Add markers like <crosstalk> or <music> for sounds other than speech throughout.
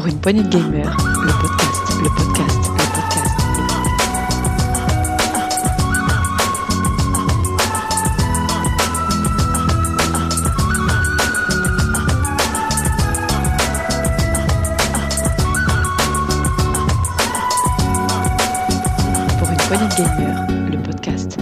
Pour une poignée de gamers, le podcast, le podcast, le podcast. Pour une poignée de gamers, le podcast.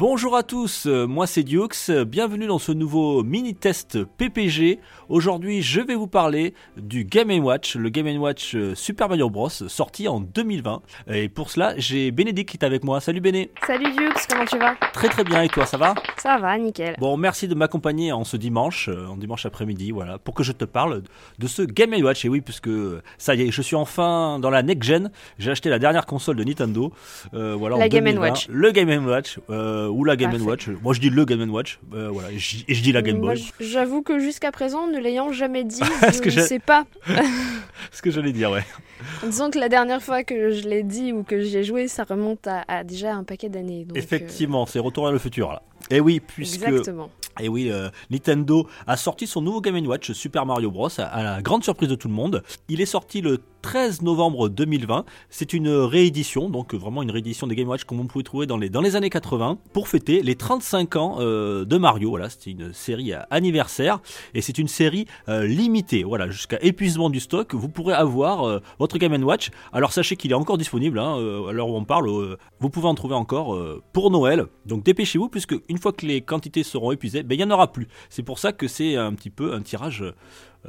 Bonjour à tous, euh, moi c'est euh, bienvenue dans ce nouveau mini-test PPG. Aujourd'hui je vais vous parler du Game Watch, le Game Watch euh, Super Mario Bros sorti en 2020. Et pour cela j'ai Bénédicte qui est avec moi. Salut Béné Salut Dux, comment tu vas? Très très bien et toi ça va? Ça va, nickel. Bon merci de m'accompagner en ce dimanche, euh, en dimanche après-midi, voilà, pour que je te parle de ce Game Watch. Et oui puisque euh, ça y est, je suis enfin dans la next gen, j'ai acheté la dernière console de Nintendo. euh, voilà, La en Game 2020. Watch. Le Game Watch, euh, ou la Game. Watch. Moi je dis le Game Watch, euh, voilà, et je je dis la Game Boy. J'avoue que jusqu'à présent, ne l'ayant jamais dit, <laughs> je ne sais pas. <laughs> ce que j'allais dire, ouais. Disons que la dernière fois que je l'ai dit ou que j'y ai joué, ça remonte à, à déjà un paquet d'années. donc, euh, Effectivement, c'est Retour vers le futur là. Et oui, puisque Exactement. et oui, euh, Nintendo a sorti son nouveau Game Watch Super Mario Bros à, à la grande surprise de tout le monde. Il est sorti le 13 novembre 2020. C'est une réédition, donc vraiment une réédition des Game Watch comme on pouvait trouver dans les dans les années 80 pour fêter les 35 ans euh, de Mario. Voilà, c'était une série euh, anniversaire et c'est une série euh, limitée. Voilà, jusqu'à épuisement du stock, vous pourrez avoir votre Game Watch. Alors sachez qu'il est encore disponible. Hein, à l'heure où on parle, vous pouvez en trouver encore pour Noël. Donc dépêchez-vous puisque une fois que les quantités seront épuisées, ben, il n'y en aura plus. C'est pour ça que c'est un petit peu un tirage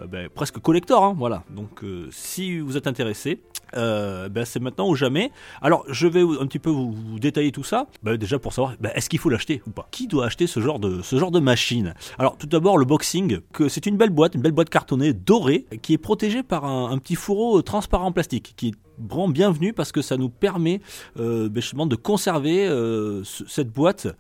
ben, presque collector. hein, voilà. Donc euh, si vous êtes intéressé, euh, ben, c'est maintenant ou jamais. Alors je vais un petit peu vous, détailler tout ça. Ben, déjà pour savoir, est-ce qu'il faut l'acheter ou pas? Qui doit acheter ce genre de machine? Alors tout d'abord le boxing, c'est une belle boîte, une belle boîte cartonnée dorée qui est protégée par un, petit fourreau transparent en plastique qui est vraiment bienvenu parce que ça nous permet euh, justement de conserver euh, ce- cette boîte euh,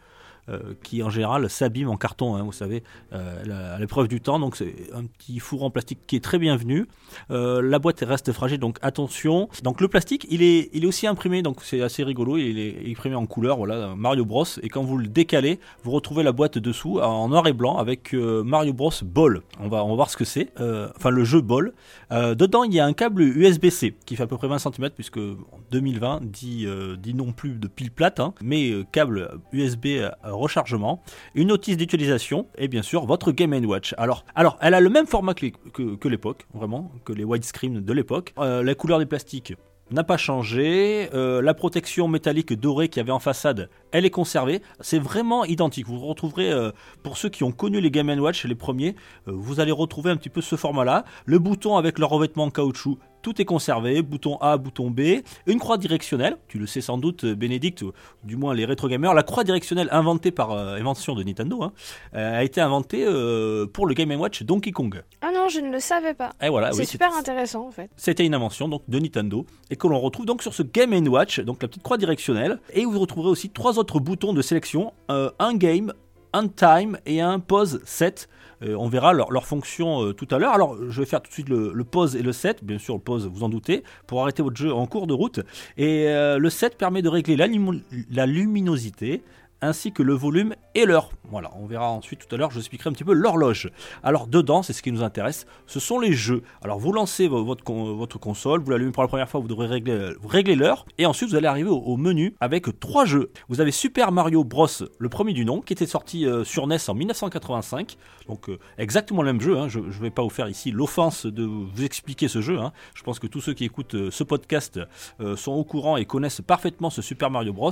qui en général s'abîme en carton, hein, vous savez, euh, à l'épreuve du temps. Donc c'est un petit four en plastique qui est très bienvenu. Euh, la boîte reste fragile, donc attention. Donc le plastique, il est, il est aussi imprimé, donc c'est assez rigolo. Il est imprimé en couleur, voilà, Mario Bros. Et quand vous le décalez, vous retrouvez la boîte dessous en noir et blanc avec euh, Mario Bros. Ball. On va, on va voir ce que c'est. Euh, enfin le jeu Ball. Euh, dedans, il y a un câble USB-C qui fait à peu près 20 cm puisque en 2020 dit, euh, dit non plus de pile plate, hein, mais euh, câble USB rechargement, une notice d'utilisation et bien sûr votre Game Watch. Alors, elle a le même format que, l'époque, vraiment, que les widescreen de l'époque. Euh, la couleur des plastiques n'a pas changé. Euh, la protection métallique dorée qu'il y avait en façade, elle est conservée. C'est vraiment identique. Vous retrouverez, euh, pour ceux qui ont connu les Game Watch, les premiers, euh, vous allez retrouver un petit peu ce format-là. Le bouton avec le revêtement en caoutchouc, tout est conservé. Bouton A, bouton B. Une croix directionnelle. Tu le sais sans doute, Bénédicte, ou du moins les rétro gamers. La croix directionnelle inventée par euh, invention de Nintendo hein, euh, a été inventée euh, pour le Game Watch Donkey Kong. Ah non, je ne le savais pas. Et voilà, c'est oui, super intéressant en fait. c'était une invention donc de Nintendo et que l'on retrouve donc sur ce Game Watch, donc la petite croix directionnelle. Et vous retrouverez aussi trois autres boutons de sélection un game, un time et un pause set. Euh, on verra leur, fonction euh, tout à l'heure. Alors, je vais faire tout de suite le, pause et le set. Bien sûr, le pause, vous en doutez, pour arrêter votre jeu en cours de route. Et euh, le set permet de régler la luminosité ainsi que le volume et l'heure. Voilà, on verra ensuite tout à l'heure, je vous expliquerai un petit peu l'horloge. Alors dedans, c'est ce qui nous intéresse, ce sont les jeux. Alors vous lancez vo- votre, con- votre console, vous l'allumez pour la première fois, vous devrez régler, réglez l'heure, et ensuite vous allez arriver au, menu avec trois jeux. Vous avez Super Mario Bros, le premier du nom, qui était sorti euh, sur NES en 1985, donc euh, exactement le même jeu. hein. Je ne vais pas vous faire ici l'offense de vous expliquer ce jeu. hein. Je pense que tous ceux qui écoutent euh, ce podcast euh, sont au courant et connaissent parfaitement ce Super Mario Bros.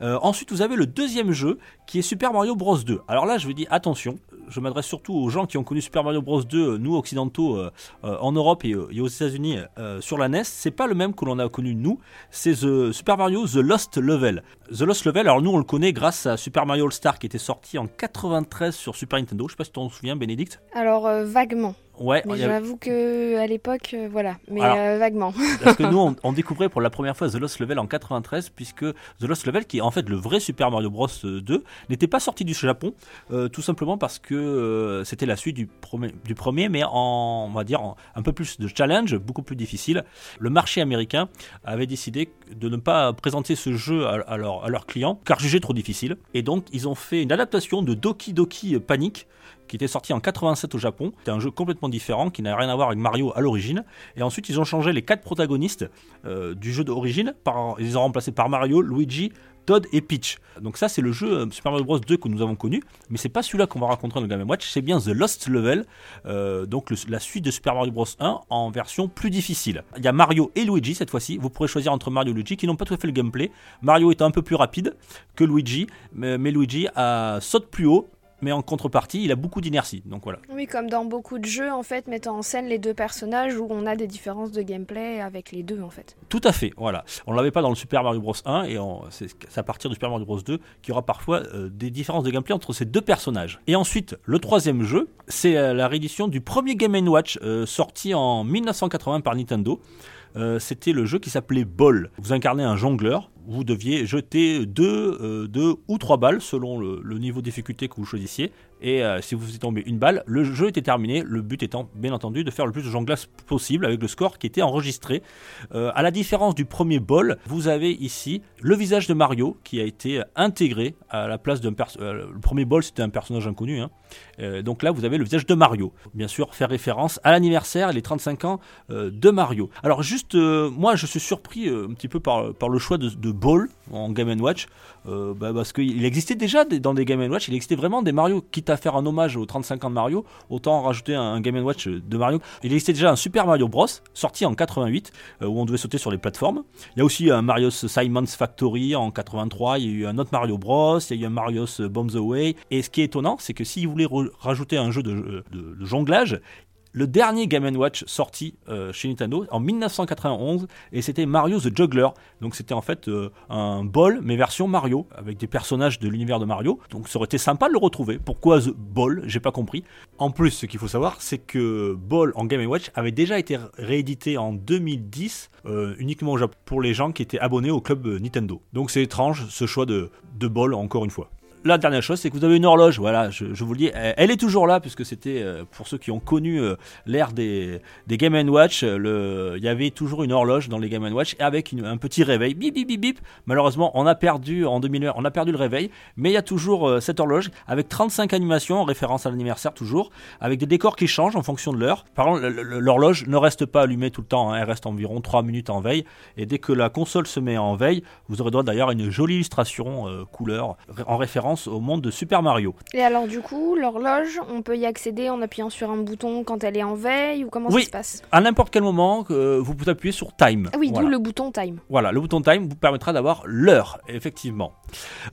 Euh, ensuite, vous avez le deuxième jeu qui est Super Mario Bros 2. Alors là, je vous dis attention, je m'adresse surtout aux gens qui ont connu Super Mario Bros 2, euh, nous occidentaux, euh, euh, en Europe et, aux États-Unis sur la NES. C'est pas le même que l'on a connu nous. C'est The Super Mario The Lost Level. The Lost Level, alors nous on le connaît grâce à Super Mario All Star qui était sorti en 93 sur Super Nintendo. Je sais pas si tu t'en souviens, Bénédicte. Alors vaguement. Ouais, Mais j'avoue que à l'époque, euh, voilà. Mais Alors- euh, vaguement. <laughs> Parce que nous, on, on <laughs> découvrait pour la première fois The Lost Level en 93, puisque The Lost Level, qui est en fait le vrai Super Mario Bros 2, n'était pas sorti du Japon, euh, tout simplement parce que euh, c'était la suite du premier, du premier, mais en, on va dire, en un peu plus de challenge, beaucoup plus difficile. Le marché américain avait décidé de ne pas présenter ce jeu à, à leur- à leurs clients, car jugé trop difficile. Et donc, ils ont fait une adaptation de Doki Doki Panic, qui était sorti en 87 au Japon. C'était un jeu complètement différent qui n'a rien à voir avec Mario à l'origine. Et ensuite, ils ont changé les quatre protagonistes euh, du jeu d'origine. Ils les ont remplacés par Mario, Luigi, Todd et Peach. Donc ça c'est le jeu euh, Super Mario Bros 2 que nous avons connu, mais c'est pas celui-là qu'on va rencontrer dans le Game Watch, c'est bien The Lost Level, euh, donc la suite de Super Mario Bros 1 en version plus difficile. Il y a Mario et Luigi cette fois-ci, vous pourrez choisir entre Mario et Luigi qui n'ont pas tout à fait le gameplay. Mario est un peu plus rapide que Luigi, mais, Luigi saute plus haut, mais en contrepartie il a beaucoup d'inertie. Donc voilà. Oui, comme dans beaucoup de jeux, en fait, mettant en scène les deux personnages où on a des différences de gameplay avec les deux, en fait. Tout à fait, voilà. On l'avait pas dans le Super Mario Bros 1 et c'est à partir du Super Mario Bros 2 qu'il y aura parfois euh, des différences de gameplay entre ces deux personnages. Et ensuite, le troisième jeu, c'est euh, la réédition du premier Game Watch euh, sorti en 1980 par Nintendo. Euh, C'était le jeu qui s'appelait Ball. Vous incarnez un jongleur. Vous deviez jeter deux, euh, deux ou trois balles selon le, le niveau de difficulté que vous choisissiez. Et euh, si vous y tombez une balle, le jeu était terminé. Le but étant, bien entendu, de faire le plus de jonglages possible avec le score qui était enregistré. Euh, à la différence du premier bol, vous avez ici le visage de Mario qui a été intégré à la place d'un perso- euh, le premier bol c'était un personnage inconnu. hein. Euh, donc là vous avez le visage de Mario. Bien sûr faire référence à l'anniversaire les 35 ans de Mario. Alors juste moi je suis surpris un petit peu par, le choix de, ball en Game Watch bah, parce qu'il existait déjà dans des Game Watch, il existait vraiment des Mario, à faire un hommage aux 35 ans de Mario, autant rajouter un, Game Watch de Mario. Il existait déjà un Super Mario Bros, sorti en 88, euh, où on devait sauter sur les plateformes. Il y a aussi un Mario Simon's Factory en 83, il y a eu un autre Mario Bros, il y a eu un Mario Bombs Away. Et ce qui est étonnant, c'est que s'ils voulaient rajouter un jeu de, de- de jonglage, le dernier Game Watch sorti euh, chez Nintendo en 1991 et c'était Mario the Juggler. Donc c'était en fait euh, un ball mais version Mario avec des personnages de l'univers de Mario. Donc ça aurait été sympa de le retrouver. Pourquoi the ball? J'ai pas compris. En plus, ce qu'il faut savoir, c'est que Ball en Game Watch avait déjà été réédité en 2010 euh, uniquement pour les gens qui étaient abonnés au club Nintendo. Donc c'est étrange ce choix de, de Ball encore une fois. La dernière chose, c'est que vous avez une horloge. Voilà, je, vous le dis, elle, est toujours là puisque c'était euh, pour ceux qui ont connu euh, l'ère des, Game Watch. euh, Il y avait toujours une horloge dans les Game Watch avec un petit réveil. Bip bip bip bip. Malheureusement, on a perdu en 2001, on a perdu le réveil, mais il y a toujours cette horloge avec 35 animations en référence à l'anniversaire toujours, avec des décors qui changent en fonction de l'heure. Par contre, le- le- l'horloge ne reste pas allumée tout le temps. hein, elle reste environ 3 minutes en veille. Et dès que la console se met en veille, vous aurez droit d'ailleurs à une jolie illustration couleur en référence au monde de Super Mario. Et alors, du coup, l'horloge, on peut y accéder en appuyant sur un bouton quand elle est en veille ou comment Oui. ça se passe? À n'importe quel moment, euh, vous pouvez appuyer sur Time. Ah oui, Voilà. d'où le bouton time. Voilà, le bouton Time vous permettra d'avoir l'heure, effectivement.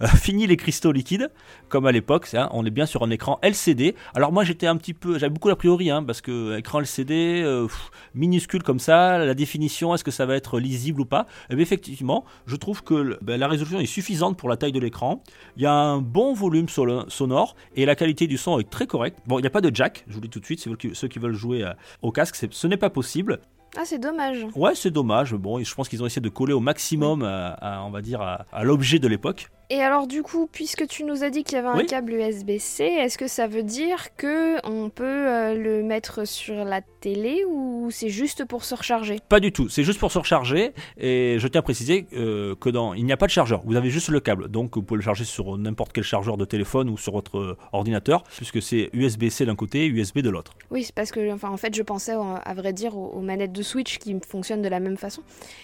Euh, fini les cristaux liquides, comme à l'époque, hein, on est bien sur un écran LCD. Alors moi j'étais un petit peu, j'avais beaucoup d'a priori, hein, parce que écran LCD, euh, pff, minuscule comme ça, la définition, est-ce que ça va être lisible ou pas? Eh bien effectivement, je trouve que ben, la résolution est suffisante pour la taille de l'écran. Il y a un bon volume sonore et la qualité du son est très correcte. Bon, il n'y a pas de jack, je vous le dis tout de suite, c'est ceux qui- ceux qui veulent jouer euh, au casque, ce n'est pas possible. Ah, c'est dommage. Ouais, c'est dommage. Bon, je pense qu'ils ont essayé de coller au maximum, à, à, on va dire, à, à l'objet de l'époque. Et alors, du coup, puisque tu nous as dit qu'il y avait un câble USB-C, est-ce que ça veut dire que on peut euh, le mettre sur la télé ou c'est juste pour se recharger? Pas du tout. C'est juste pour se recharger. Et je tiens à préciser euh, que dans, il n'y a pas de chargeur. Vous avez juste le câble. Donc, vous pouvez le charger sur n'importe quel chargeur de téléphone ou sur votre euh, ordinateur, puisque c'est USB-C d'un côté et USB de l'autre. Oui, c'est parce que, enfin, en fait, je pensais, à vrai dire, aux, aux manettes de Switch qui fonctionnent de la même façon.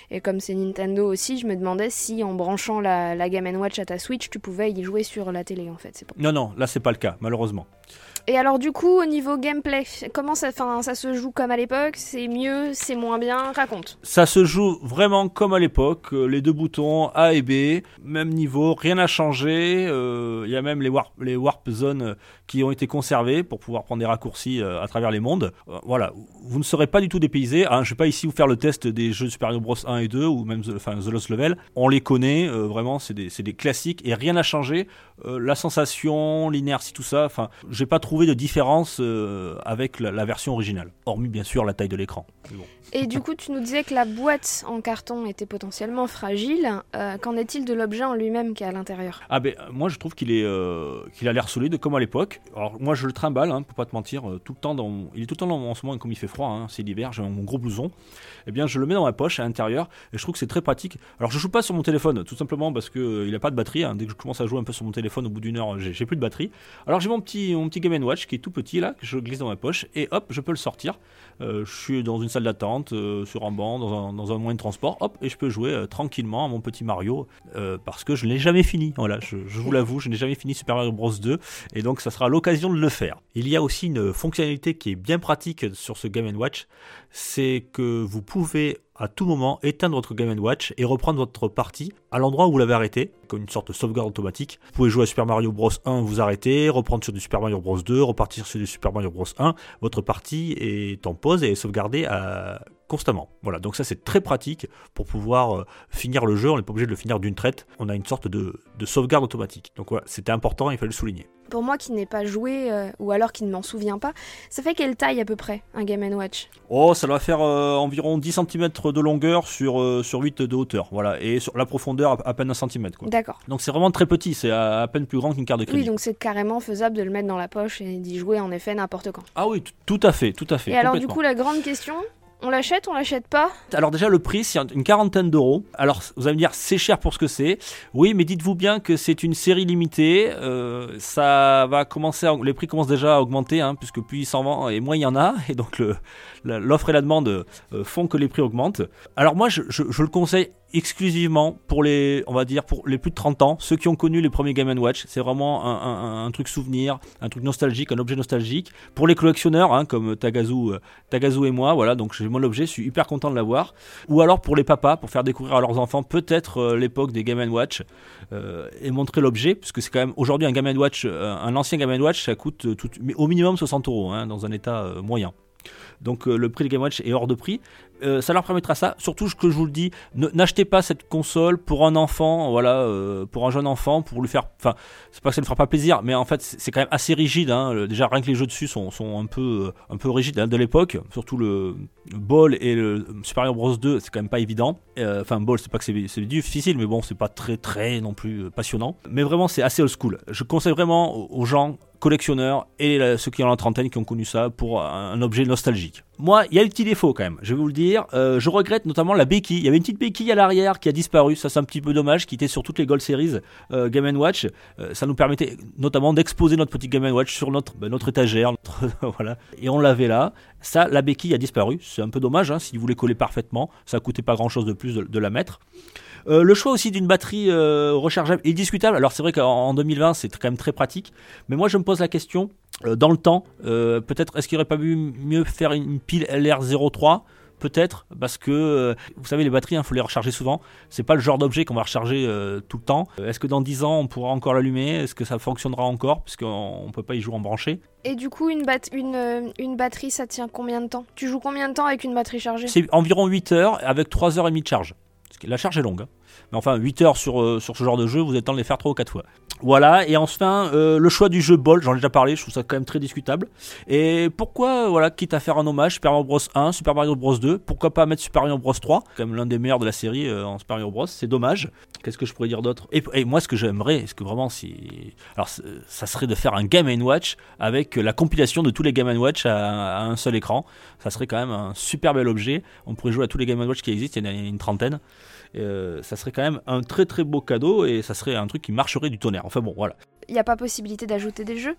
Et comme c'est Nintendo aussi, je me demandais si en branchant la, la Game Watch à ta Switch, tu pouvais y jouer sur la télé, en fait. Non, non, là, c'est pas le cas, malheureusement. Et alors, du coup, au niveau gameplay, comment ça, enfin, ça se joue comme à l'époque? C'est mieux C'est moins bien? Raconte. Ça se joue vraiment comme à l'époque, euh, les deux boutons A et B, même niveau, rien n'a changé. euh, Il y a même les warp, les warp zones euh, qui ont été conservées pour pouvoir prendre des raccourcis à travers les mondes. Voilà, vous ne serez pas du tout dépaysé. Hein, je ne vais pas ici vous faire le test des jeux Super Mario Bros 1 et 2 ou même The, The Lost Level. On les connaît, vraiment, c'est des, des classiques et rien n'a changé. Euh, la sensation, l'inertie, tout ça, enfin, j'ai pas trouvé de différence euh, avec la, la version originale, hormis bien sûr la taille de l'écran. Bon. Et du coup, tu nous disais que la boîte en carton était potentiellement fragile. Euh, Qu'en est-il de l'objet en lui-même qui est à l'intérieur? Ah ben moi je trouve qu'il est qu'il a l'air solide comme à l'époque. Alors moi je le trimballe, hein, pour pas te mentir, tout le temps dans il est tout le temps dans, en ce moment comme il fait froid, hein, c'est l'hiver, j'ai mon gros blouson. Eh bien je le mets dans ma poche à l'intérieur et je trouve que c'est très pratique. Alors je joue pas sur mon téléphone, tout simplement parce que il a pas de batterie. hein. Dès que je commence à jouer un peu sur mon téléphone, au bout d'une heure, j'ai plus de batterie. Alors j'ai mon petit mon petit Game Watch qui est tout petit là que je glisse dans ma poche et hop je peux le sortir. Euh, je suis dans une salle d'attente, euh, sur un banc, dans un, dans un moyen de transport, hop, et je peux jouer euh, tranquillement à mon petit Mario, parce que je ne l'ai jamais fini. Voilà, je, je vous l'avoue, je n'ai jamais fini Super Mario Bros 2, et donc ça sera l'occasion de le faire. Il y a aussi une fonctionnalité qui est bien pratique sur ce Game Watch, c'est que vous pouvez à tout moment éteindre votre Game Watch et reprendre votre partie à l'endroit où vous l'avez arrêté, comme une sorte de sauvegarde automatique. Vous pouvez jouer à Super Mario Bros 1, vous arrêtez, reprendre sur du Super Mario Bros 2, repartir sur du Super Mario Bros 1. Votre partie est en pause et est sauvegardée à- constamment. Voilà, donc ça c'est très pratique pour pouvoir euh, finir le jeu. On n'est pas obligé de le finir d'une traite. On a une sorte de, de sauvegarde automatique. Donc voilà, c'était important, il fallait le souligner. Pour moi qui n'ai pas joué, euh, ou alors qui ne m'en souviens pas, ça fait quelle taille à peu près un Game Watch? Oh, ça doit faire euh, environ 10 cm de longueur sur, euh, sur 8 de hauteur. Voilà, et sur la profondeur à, à peine 1 cm. D'accord. Donc c'est vraiment très petit, c'est à, à peine plus grand qu'une carte de crédit. Oui, donc c'est carrément faisable de le mettre dans la poche et d'y jouer en effet n'importe quand. Ah oui, tout à fait, tout à fait. Et alors du coup, la grande question, on l'achète, on l'achète pas Alors déjà le prix c'est une quarantaine d'euros. Alors vous allez me dire c'est cher pour ce que c'est. Oui mais dites-vous bien que c'est une série limitée. Euh, ça va commencer, à- les prix commencent déjà à augmenter hein, puisque plus il s'en vend et moins il y en a et donc l'offre et la demande euh, font que les prix augmentent. Alors moi je- je le conseille exclusivement pour les, on va dire pour les plus de 30 ans, ceux qui ont connu les premiers Game Watch. C'est vraiment un, truc souvenir, un truc nostalgique, un objet nostalgique. Pour les collectionneurs hein, comme Tagazu, euh, Tagazu et moi, voilà donc j'ai mon objet, je suis hyper content de l'avoir ou alors pour les papas, pour faire découvrir à leurs enfants peut-être euh, l'époque des Game Watch euh, et montrer l'objet, puisque c'est quand même aujourd'hui un Game Watch, un ancien Game Watch, ça coûte au minimum 60 euros hein, dans un état moyen. Donc le prix des Game Watch est hors de prix. Euh, ça leur permettra ça. Surtout que je vous le dis, n'achetez pas cette console pour un enfant, voilà, euh, pour un jeune enfant, pour lui faire. Enfin, c'est pas que ça ne fera pas plaisir, mais en fait c'est quand même assez rigide. hein. Déjà rien que les jeux dessus sont, un peu euh, un peu rigides hein, de l'époque. Surtout le, Ball et le Super Bros 2, c'est quand même pas évident. Enfin Ball, c'est pas que c'est difficile, mais bon, c'est pas très très non plus passionnant. Mais vraiment c'est assez old school. Je conseille vraiment aux- gens collectionneurs et ceux qui ont la trentaine qui ont connu ça pour un objet nostalgique. Moi, il y a des petits défauts quand même, je vais vous le dire. Euh, je regrette notamment la béquille. Il y avait une petite béquille à l'arrière qui a disparu, ça c'est un petit peu dommage, qui était sur toutes les Gold Series euh, Game Watch. Euh, ça nous permettait notamment d'exposer notre petit Game Watch sur notre, ben, étagère. <laughs> Et on l'avait là. Ça, la béquille a disparu. C'est un peu dommage, hein, si vous voulez coller parfaitement. Ça coûtait pas grand chose de plus de, la mettre. Le choix aussi d'une batterie rechargeable est discutable. Alors c'est vrai qu'en en 2020 c'est quand même très pratique, mais moi je me pose la question dans le temps, euh, peut-être est-ce qu'il aurait pas mieux faire une pile LR03 Peut-être parce que euh, vous savez les batteries, il faut les recharger souvent. C'est pas le genre d'objet qu'on va recharger euh, tout le temps. Euh, Est-ce que dans 10 ans on pourra encore l'allumer? Est-ce que ça fonctionnera encore? Puisqu'on on peut pas y jouer en branché. Et du coup, une, bat- une, euh, une batterie, ça tient combien de temps? Tu joues combien de temps avec une batterie chargée? C'est environ 8 heures avec 3 heures et demie de charge. La charge est longue. hein. Mais enfin, 8 heures sur, euh, sur ce genre de jeu, vous êtes temps de les faire 3 ou 4 fois. Voilà, et enfin, euh, le choix du jeu Ball, j'en ai déjà parlé, je trouve ça quand même très discutable. Et pourquoi, euh, voilà, quitte à faire un hommage, Super Mario Bros 1, Super Mario Bros 2, pourquoi pas mettre Super Mario Bros 3, quand même l'un des meilleurs de la série en Super Mario Bros, c'est dommage. Qu'est-ce que je pourrais dire d'autre? Et, moi, ce que j'aimerais, ce que vraiment, si. Alors, ça serait de faire un Game Watch avec la compilation de tous les Game Watch à, à un seul écran. Ça serait quand même un super bel objet. On pourrait jouer à tous les Game Watch qui existent, il y en a une trentaine. Euh, ça serait quand même un très très beau cadeau et ça serait un truc qui marcherait du tonnerre. Enfin bon, voilà. Il n'y a pas possibilité d'ajouter des jeux?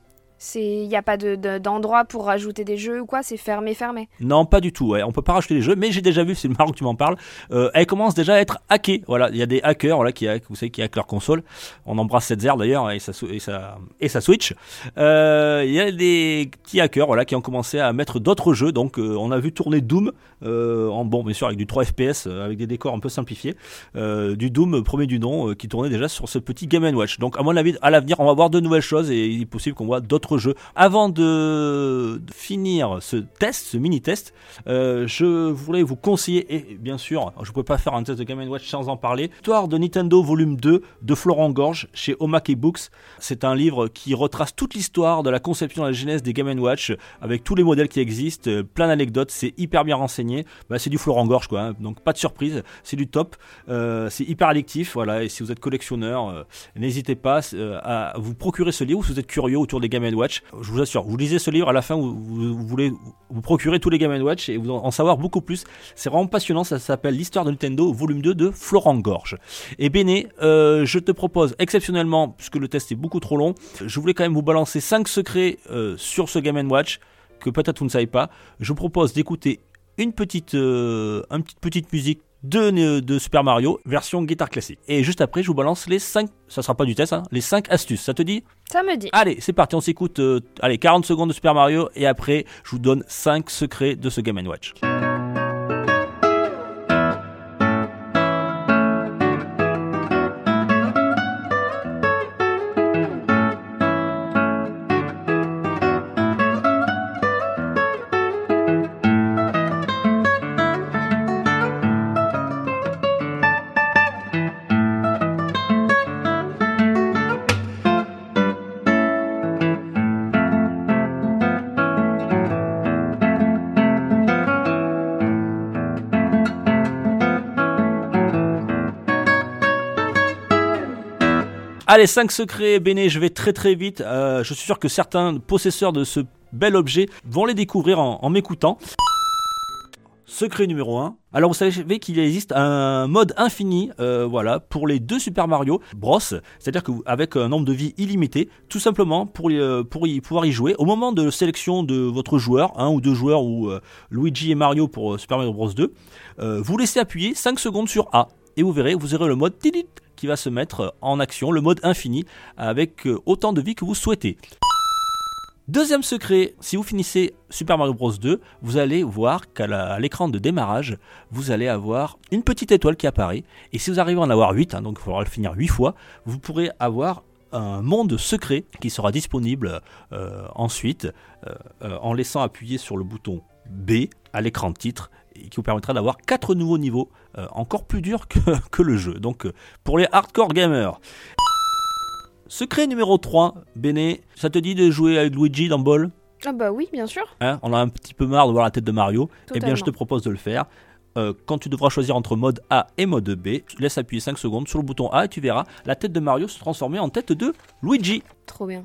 Il n'y a pas de- de- d'endroit pour rajouter des jeux ou quoi C'est fermé, fermé. Non, pas du tout. Ouais. On peut pas rajouter des jeux, mais j'ai déjà vu, c'est marrant que tu m'en parles. Euh, elle commence déjà à être hackée. Voilà, il y a des hackers, voilà, qui hack, vous savez, qui hackent leur console. On embrasse cette zère d'ailleurs et sa, et sa et sa Switch. Euh, Il y a des petits hackers, voilà, qui ont commencé à mettre d'autres jeux. Donc, euh, on a vu tourner Doom euh, en bon, bien sûr, avec du 3 FPS, avec des décors un peu simplifiés. Du Doom premier du nom qui tournait déjà sur ce petit Game Watch. Donc, à mon avis, à l'avenir, on va voir de nouvelles choses et il est possible qu'on voit d'autres votre jeu. Avant de, finir ce test, ce mini-test, euh, je voulais vous conseiller, et bien sûr, je ne pouvais pas faire un test de Game Watch sans en parler, Histoire de Nintendo volume 2 de Florent Gorge chez Omake Books. C'est un livre qui retrace toute l'histoire de la conception de la genèse des Game Watch avec tous les modèles qui existent, euh, plein d'anecdotes, c'est hyper bien renseigné. Bah, c'est du Florent Gorge quoi, hein. donc pas de surprise, c'est du top, Euh, c'est hyper addictif, voilà. Et si vous êtes collectionneur, n'hésitez pas à vous procurer ce livre si vous êtes curieux autour des Game Watch. Je vous assure, vous lisez ce livre à la fin, vous, vous- voulez vous procurer tous les Game Watch et vous en, en savoir beaucoup plus. C'est vraiment passionnant, ça s'appelle l'histoire de Nintendo, volume 2 de Florent Gorge. Et Béné, euh, je te propose exceptionnellement, puisque le test est beaucoup trop long, je voulais quand même vous balancer 5 secrets euh, sur ce Game Watch que peut-être vous ne savez pas. Je vous propose d'écouter une petite, euh, une petite, petite musique de, de Super Mario, version guitare classique. Et juste après, je vous balance les 5, ça sera pas du test, hein, les 5 astuces. Ça te dit? Ça me dit. Allez, c'est parti, on s'écoute euh, allez, 40 secondes de Super Mario et après, je vous donne 5 secrets de ce Game Watch. Allez, 5 secrets, Béné, je vais très très vite. Euh, je suis sûr que certains possesseurs de ce bel objet vont les découvrir en, m'écoutant. Secret numéro 1. Alors vous savez qu'il existe un mode infini, euh, voilà, pour les deux Super Mario Bros. C'est-à-dire que vous- avec un nombre de vie illimité, tout simplement pour, euh, pouvoir y jouer. Au moment de sélection de votre joueur, un ou deux joueurs ou Luigi et Mario pour Super Mario Bros 2, euh, vous laissez appuyer 5 secondes sur A et vous verrez, vous aurez le mode qui va se mettre en action, le mode infini avec euh, autant de vie que vous souhaitez. Deuxième secret, si vous finissez Super Mario Bros 2, vous allez voir qu'à l'écran de démarrage, vous allez avoir une petite étoile qui apparaît. Et si vous arrivez à en avoir 8, donc il faudra le finir 8 fois, vous pourrez avoir un monde secret qui sera disponible euh, ensuite euh, en laissant appuyer sur le bouton B à l'écran de titre et qui vous permettra d'avoir 4 nouveaux niveaux euh, encore plus durs que, <laughs> que le jeu. Donc euh, pour les hardcore gamers. Secret numéro 3, Béné, ça te dit de jouer avec Luigi dans Ball? Ah bah oui, bien sûr. Hein, on a un petit peu marre de voir la tête de Mario, eh bien je te Totalement. propose de le faire. Euh, quand tu devras choisir entre mode A et mode B, laisse appuyer 5 secondes sur le bouton A et tu verras la tête de Mario se transformer en tête de Luigi. Trop bien.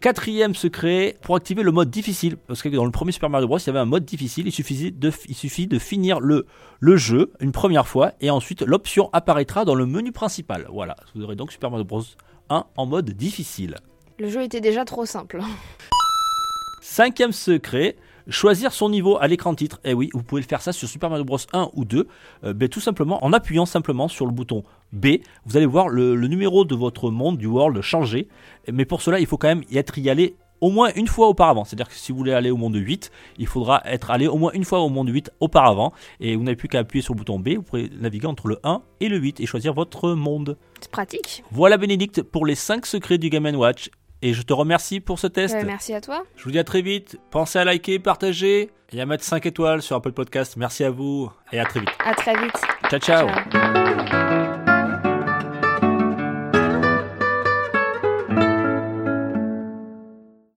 Quatrième secret, pour activer le mode difficile, parce que dans le premier Super Mario Bros, il y avait un mode difficile, il suffisait de, il suffit de finir le, le jeu une première fois, et ensuite l'option apparaîtra dans le menu principal. Voilà, vous aurez donc Super Mario Bros 1 en mode difficile. Le jeu était déjà trop simple. Cinquième secret, choisir son niveau à l'écran titre. Et oui, vous pouvez le faire ça sur Super Mario Bros 1 ou 2, euh, ben, tout simplement en appuyant simplement sur le bouton B. Vous allez voir le, le numéro de votre monde, du world, changer. Mais pour cela, il faut quand même y être y aller au moins une fois auparavant. C'est-à-dire que si vous voulez aller au monde 8, il faudra être allé au moins une fois au monde 8 auparavant. Et vous n'avez plus qu'à appuyer sur le bouton B. Vous pourrez naviguer entre le 1 et le 8 et choisir votre monde. C'est pratique. Voilà Bénédicte pour les 5 secrets du Game Watch. Et je te remercie pour ce test. Euh, merci à toi. Je vous dis à très vite. Pensez à liker, partager et à mettre 5 étoiles sur Apple Podcast. Merci à vous et à très vite. À très vite. Ciao ciao. Ciao.